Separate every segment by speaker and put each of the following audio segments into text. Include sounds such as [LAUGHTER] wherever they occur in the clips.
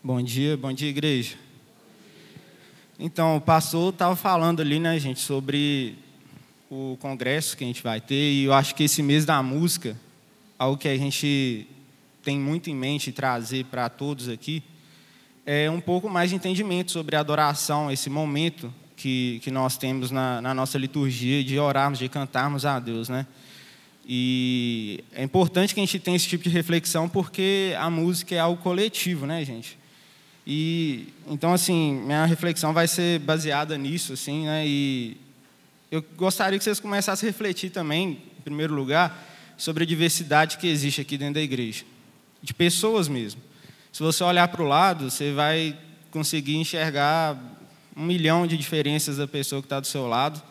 Speaker 1: Bom dia, bom dia, igreja. Então, o pastor estava falando ali, né, gente, sobre o congresso que a gente vai ter, e eu acho que esse mês da música, algo que a gente tem muito em mente trazer para todos aqui, é um pouco mais de entendimento sobre a adoração, esse momento que, que nós temos na, na nossa liturgia de orarmos, de cantarmos a Deus, né? E é importante que a gente tenha esse tipo de reflexão porque a música é algo coletivo, né, gente? E então assim, minha reflexão vai ser baseada nisso, assim, né? E eu gostaria que vocês começassem a refletir também, em primeiro lugar, sobre a diversidade que existe aqui dentro da igreja, de pessoas mesmo. Se você olhar para o lado, você vai conseguir enxergar um milhão de diferenças da pessoa que está do seu lado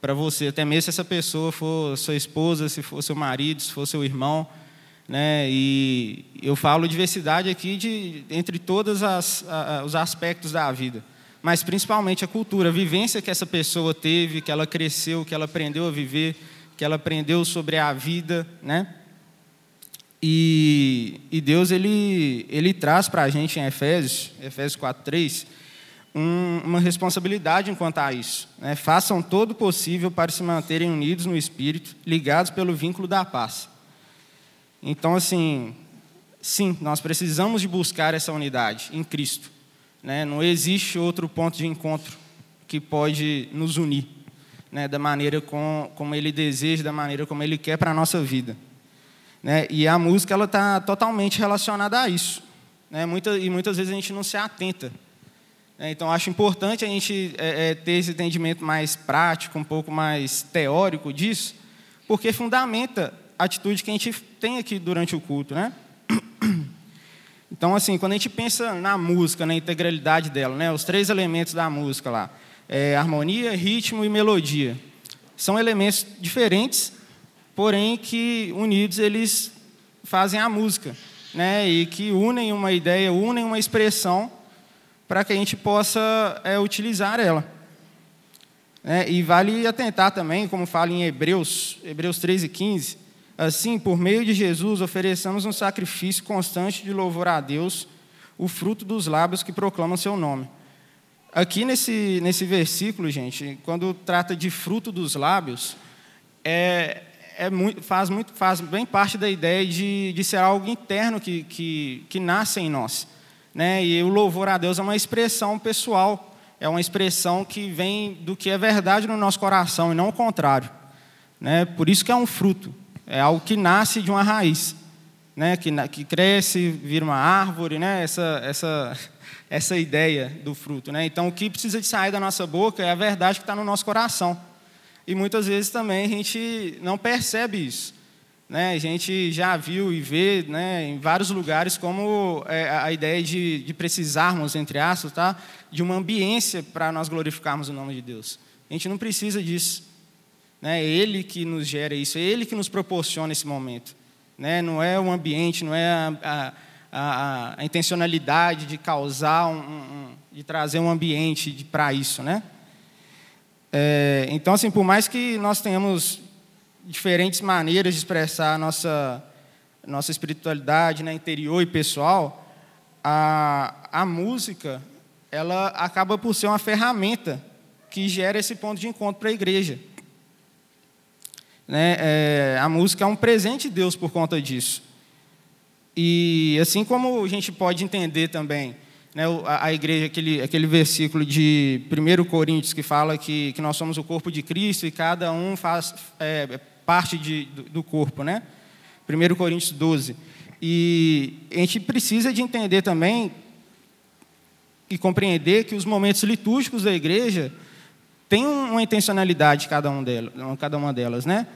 Speaker 1: para você, até mesmo se essa pessoa for sua esposa, se for seu marido, se for seu irmão né? E eu falo diversidade aqui de entre todos os aspectos da vida, mas principalmente a cultura, a vivência que essa pessoa teve, que ela cresceu, que ela aprendeu a viver, que ela aprendeu sobre a vida, né? E, e Deus ele ele traz para a gente em Efésios, Efésios 4:3, um, uma responsabilidade enquanto a isso. Né? Façam todo o possível para se manterem unidos no Espírito, ligados pelo vínculo da paz. Então, assim, sim, nós precisamos de buscar essa unidade em Cristo. Né? Não existe outro ponto de encontro que pode nos unir, né? da maneira com, como Ele deseja, da maneira como Ele quer para a nossa vida. Né? E a música ela está totalmente relacionada a isso. Né? Muita, e muitas vezes a gente não se atenta. Né? Então, acho importante a gente é, é, ter esse entendimento mais prático, um pouco mais teórico disso, porque fundamenta atitude que a gente tem aqui durante o culto, né? [CLEARS THROAT] Então, assim, quando a gente pensa na música, na integralidade dela, né, os três elementos da música lá, é, harmonia, ritmo e melodia, são elementos diferentes, porém que unidos eles fazem a música, né, e que unem uma ideia, unem uma expressão para que a gente possa é, utilizar ela. É, e vale atentar também, como fala em Hebreus, Hebreus 13 e 15, Assim, por meio de Jesus, ofereçamos um sacrifício constante de louvor a Deus, o fruto dos lábios que proclamam seu nome. Aqui nesse, nesse versículo, gente, quando trata de fruto dos lábios, é, é muito, faz, muito, faz bem parte da ideia de, de ser algo interno que, que, que nasce em nós. Né? E o louvor a Deus é uma expressão pessoal, é uma expressão que vem do que é verdade no nosso coração e não o contrário. Né? Por isso que é um fruto é algo que nasce de uma raiz, né? que, que cresce, vira uma árvore, né? essa, essa, [LAUGHS] essa ideia do fruto. Né? Então, o que precisa de sair da nossa boca é a verdade que está no nosso coração. E muitas vezes também a gente não percebe isso. Né? A gente já viu e vê né, em vários lugares como é, a ideia de, de precisarmos, entre aspas, tá? de uma ambiência para nós glorificarmos o nome de Deus. A gente não precisa disso. Né? É Ele que nos gera isso, é Ele que nos proporciona esse momento. Né? Não é o ambiente, não é a, a, a, a intencionalidade de causar, um, um, de trazer um ambiente para isso. Né? É, então, assim, por mais que nós tenhamos diferentes maneiras de expressar a nossa, nossa espiritualidade né, interior e pessoal, a, a música ela acaba por ser uma ferramenta que gera esse ponto de encontro para a igreja. Né? É, a música é um presente de Deus por conta disso. E assim como a gente pode entender também né, a, a, igreja, aquele, aquele versículo de 1 Coríntios que fala que, que nós somos o corpo de Cristo e cada um faz é, parte de, do, do, corpo. Né? 1 Coríntios 12. E a gente precisa de entender também e compreender que os momentos litúrgicos da igreja tem uma intencionalidade cada, um delas, cada uma delas, né?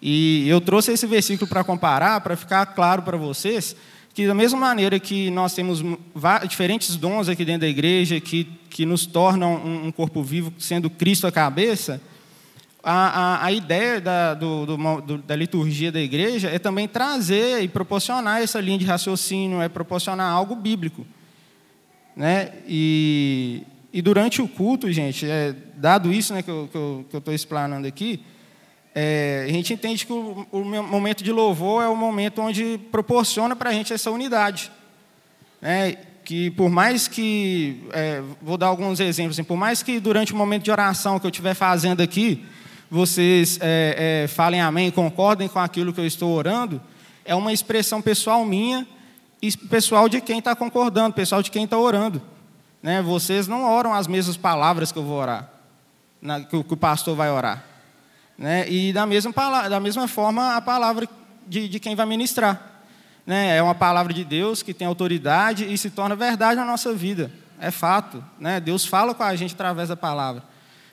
Speaker 1: E eu trouxe esse versículo para comparar, para ficar claro para vocês que da mesma maneira que nós temos diferentes dons aqui dentro da igreja que, que nos tornam um, corpo vivo, sendo Cristo a cabeça, a, a, a ideia da, do, do, da liturgia da igreja é também trazer e proporcionar essa linha de raciocínio, é proporcionar algo bíblico. Né? E, e durante o culto, gente, é, dado isso né, que eu estou explanando aqui, é, a gente entende que o, o, momento de louvor é o momento onde proporciona para a gente essa unidade. Né? que por mais que, é, vou dar alguns exemplos, assim, por mais que durante o momento de oração que eu estiver fazendo aqui, vocês é, é, falem amém, concordem com aquilo que eu estou orando, é uma expressão pessoal minha e pessoal de quem está concordando, pessoal de quem está orando. Né? Vocês não oram as mesmas palavras que eu vou orar, na, que, que, o pastor vai orar. Né? E da mesma, da mesma forma, a palavra de, de quem vai ministrar né, é uma palavra de Deus que tem autoridade e se torna verdade na nossa vida. É fato. Né? Deus fala com a gente através da palavra.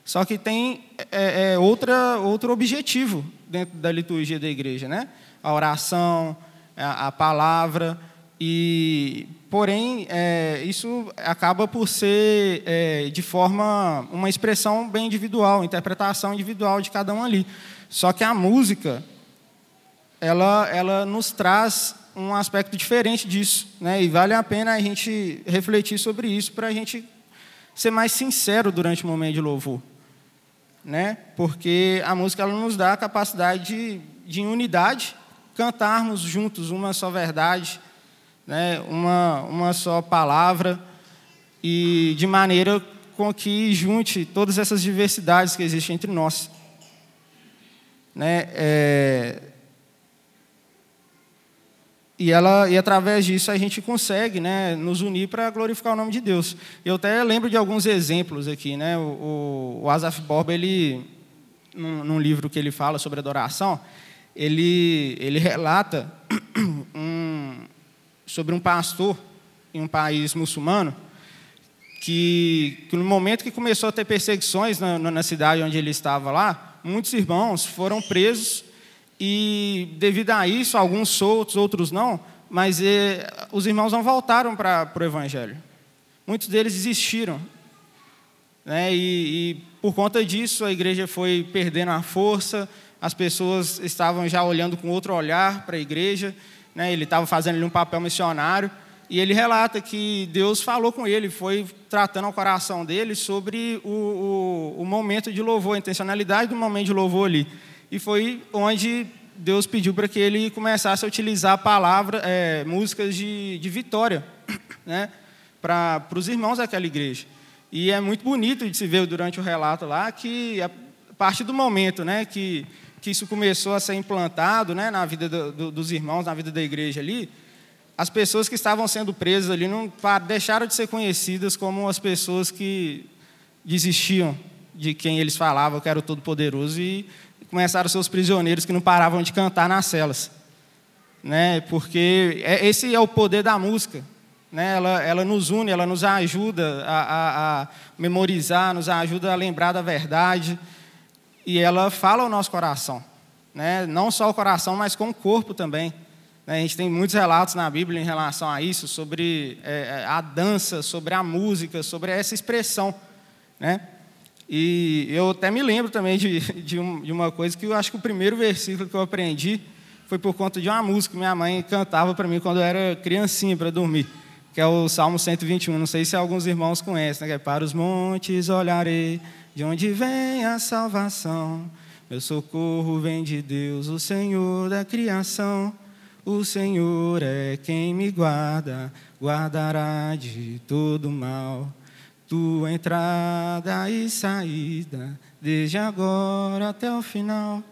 Speaker 1: Só que tem é, é, outra, outro objetivo dentro da liturgia da igreja, né? A oração, a, a palavra e, porém, é, isso acaba por ser é, de forma uma expressão bem individual, interpretação individual de cada um ali. Só que a música, ela, ela nos traz um aspecto diferente disso, né? E vale a pena a gente refletir sobre isso para a gente ser mais sincero durante o momento de louvor, né? Porque a música ela nos dá a capacidade de, de em unidade cantarmos juntos uma só verdade, né? Uma uma só palavra e de maneira com que junte todas essas diversidades que existem entre nós, né? É, e, ela, e através disso a gente consegue né, nos unir para glorificar o nome de Deus. Eu até lembro de alguns exemplos aqui. Né? O, o Asaf Borba, ele, num, num, livro que ele fala sobre adoração, ele, ele relata [CLEARS THROAT] um, sobre um pastor em um país muçulmano que, que no momento que começou a ter perseguições na, na cidade onde ele estava lá, muitos irmãos foram presos e devido a isso, alguns soltos, outros não, mas eh, os irmãos não voltaram para o Evangelho. Muitos deles desistiram. Né? E, e por conta disso, a igreja foi perdendo a força, as pessoas estavam já olhando com outro olhar para a igreja. Né? Ele estava fazendo ali um papel missionário. E ele relata que Deus falou com ele, foi tratando ao coração dele sobre o, o, o momento de louvor, a intencionalidade do momento de louvor ali e foi onde Deus pediu para que ele começasse a utilizar a palavra, é, músicas de, de vitória, [COUGHS] né, para os irmãos daquela igreja. E é muito bonito de se ver durante o relato lá que a partir do momento, né, que que isso começou a ser implantado, né, na vida do, do, dos irmãos, na vida da igreja ali, as pessoas que estavam sendo presas ali não deixaram de ser conhecidas como as pessoas que desistiam de quem eles falavam que era o Todo-Poderoso e começaram seus prisioneiros que não paravam de cantar nas celas. Né? Porque é, esse é o poder da música. Né? Ela, ela nos une, ela nos ajuda a, a, a memorizar, nos ajuda a lembrar da verdade. E ela fala ao nosso coração. Né? Não só o coração, mas com o corpo também. Né? A gente tem muitos relatos na Bíblia em relação a isso, sobre é, é a dança, sobre a música, sobre essa expressão. Né? E eu até me lembro também de, [LAUGHS] de, um, de, uma coisa que eu acho que o primeiro versículo que eu aprendi foi por conta de uma música que minha mãe cantava para mim quando eu era criancinha para dormir, que é o Salmo 121. Não sei se alguns irmãos conhecem, né? que é Para os montes olharei, de onde vem a salvação. Meu socorro vem de Deus, o Senhor da criação. O Senhor é quem me guarda, guardará de todo mal tua entrada e saída, desde agora até o final.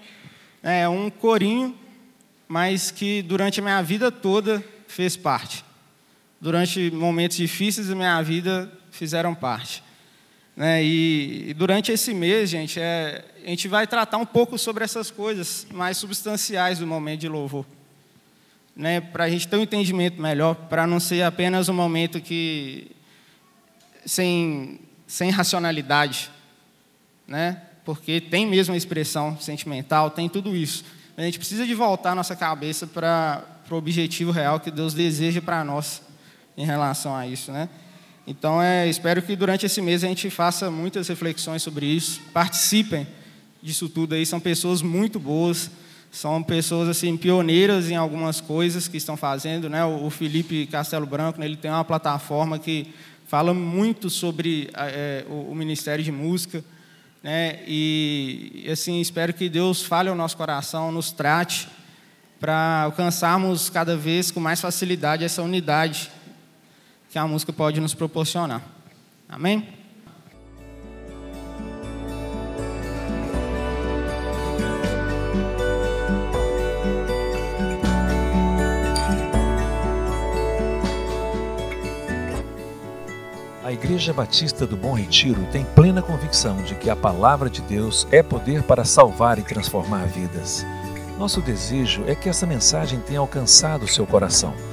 Speaker 1: É um corinho, mas que durante a minha vida toda fez parte. Durante momentos difíceis da minha vida fizeram parte. Né? E, e, durante esse mês, gente, é, a gente vai tratar um pouco sobre essas coisas mais substanciais do momento de louvor. Né? Para a gente ter um entendimento melhor, para não ser apenas um momento que sem, sem racionalidade, né? porque tem mesmo a expressão sentimental, tem tudo isso. A gente precisa de voltar a nossa cabeça para o objetivo real que Deus deseja para nós em relação a isso. Né? Então, é, espero que durante esse mês a gente faça muitas reflexões sobre isso, participem disso tudo aí, são pessoas muito boas, são pessoas assim pioneiras em algumas coisas que estão fazendo, né? O Felipe Castelo Branco, né, ele tem uma plataforma que fala muito sobre é, o, o, ministério de música, né? E assim espero que Deus fale ao nosso coração, nos trate para alcançarmos cada vez com mais facilidade essa unidade que a música pode nos proporcionar. Amém?
Speaker 2: A Igreja Batista do Bom Retiro tem plena convicção de que a palavra de Deus é poder para salvar e transformar vidas. Nosso desejo é que essa mensagem tenha alcançado seu coração.